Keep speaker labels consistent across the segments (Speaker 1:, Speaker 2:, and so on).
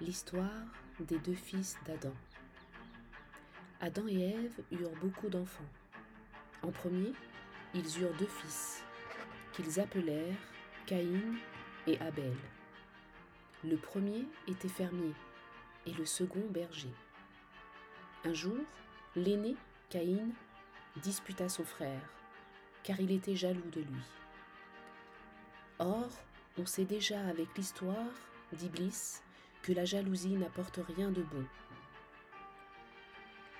Speaker 1: L'histoire des deux fils d'Adam. Adam et Ève eurent beaucoup d'enfants. En premier, ils eurent deux fils, qu'ils appelèrent Caïn et Abel. Le premier était fermier et le second berger. Un jour, l'aîné, Caïn, disputa son frère, car il était jaloux de lui. Or, on sait déjà avec l'histoire d'Iblis que la jalousie n'apporte rien de bon.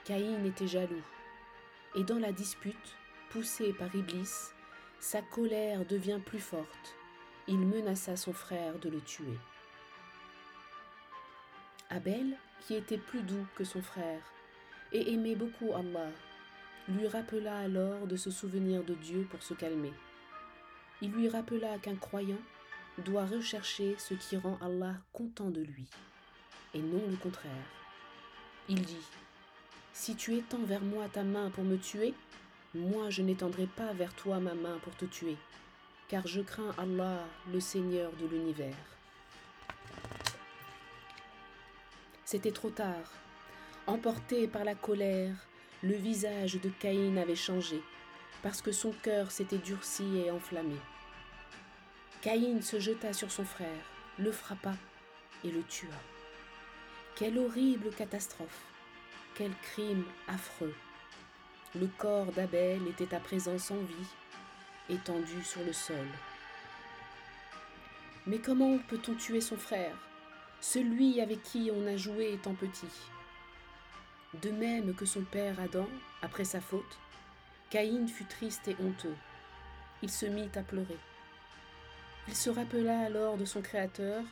Speaker 1: Caïn était jaloux, et dans la dispute, poussé par Iblis, sa colère devient plus forte. Il menaça son frère de le tuer. Abel, qui était plus doux que son frère et aimait beaucoup Allah, lui rappela alors de se souvenir de Dieu pour se calmer. Il lui rappela qu'un croyant doit rechercher ce qui rend Allah content de lui, et non le contraire. Il dit, Si tu étends vers moi ta main pour me tuer, moi je n'étendrai pas vers toi ma main pour te tuer, car je crains Allah, le Seigneur de l'univers. C'était trop tard. Emporté par la colère, le visage de Caïn avait changé, parce que son cœur s'était durci et enflammé. Caïn se jeta sur son frère, le frappa et le tua. Quelle horrible catastrophe, quel crime affreux. Le corps d'Abel était à présent sans vie, étendu sur le sol. Mais comment peut-on tuer son frère, celui avec qui on a joué étant petit? De même que son père Adam, après sa faute, Caïn fut triste et honteux. Il se mit à pleurer. Il se rappela alors de son Créateur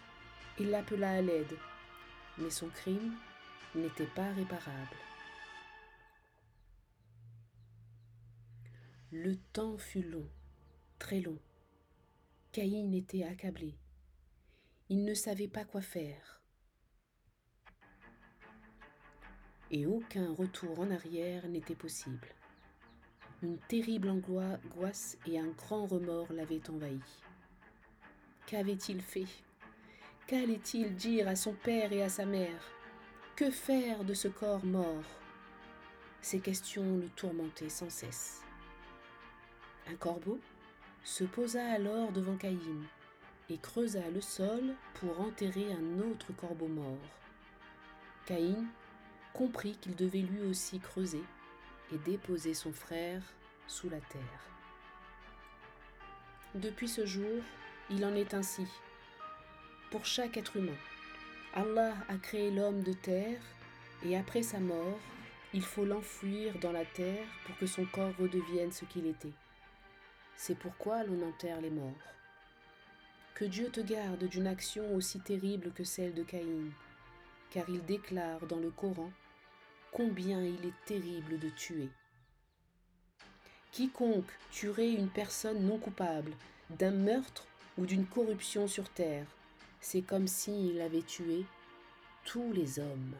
Speaker 1: et l'appela à l'aide, mais son crime n'était pas réparable. Le temps fut long, très long. Caïn était accablé. Il ne savait pas quoi faire. Et aucun retour en arrière n'était possible. Une terrible angoisse et un grand remords l'avaient envahi. Qu'avait-il fait? Qu'allait-il dire à son père et à sa mère? Que faire de ce corps mort? Ces questions le tourmentaient sans cesse. Un corbeau se posa alors devant Caïn et creusa le sol pour enterrer un autre corbeau mort. Caïn comprit qu'il devait lui aussi creuser et déposer son frère sous la terre. Depuis ce jour, il en est ainsi. Pour chaque être humain, Allah a créé l'homme de terre et après sa mort, il faut l'enfuir dans la terre pour que son corps redevienne ce qu'il était. C'est pourquoi l'on enterre les morts. Que Dieu te garde d'une action aussi terrible que celle de Caïn, car il déclare dans le Coran combien il est terrible de tuer. Quiconque tuerait une personne non coupable d'un meurtre ou d'une corruption sur terre. C'est comme s'il avait tué tous les hommes.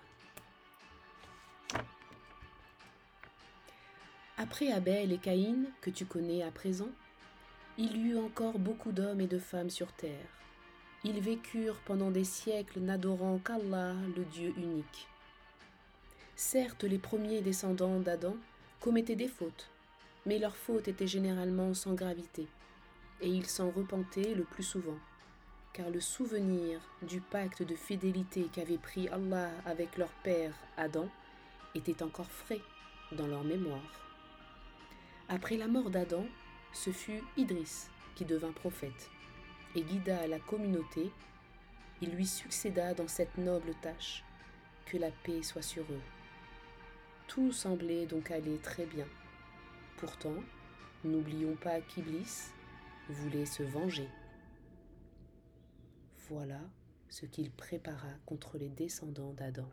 Speaker 1: Après Abel et Caïn, que tu connais à présent, il y eut encore beaucoup d'hommes et de femmes sur terre. Ils vécurent pendant des siècles n'adorant qu'Allah, le Dieu unique. Certes, les premiers descendants d'Adam commettaient des fautes, mais leurs fautes étaient généralement sans gravité et ils s'en repentaient le plus souvent, car le souvenir du pacte de fidélité qu'avait pris Allah avec leur père Adam était encore frais dans leur mémoire. Après la mort d'Adam, ce fut Idris qui devint prophète et guida la communauté. Il lui succéda dans cette noble tâche. Que la paix soit sur eux. Tout semblait donc aller très bien. Pourtant, n'oublions pas qu'Iblis, voulait se venger. Voilà ce qu'il prépara contre les descendants d'Adam.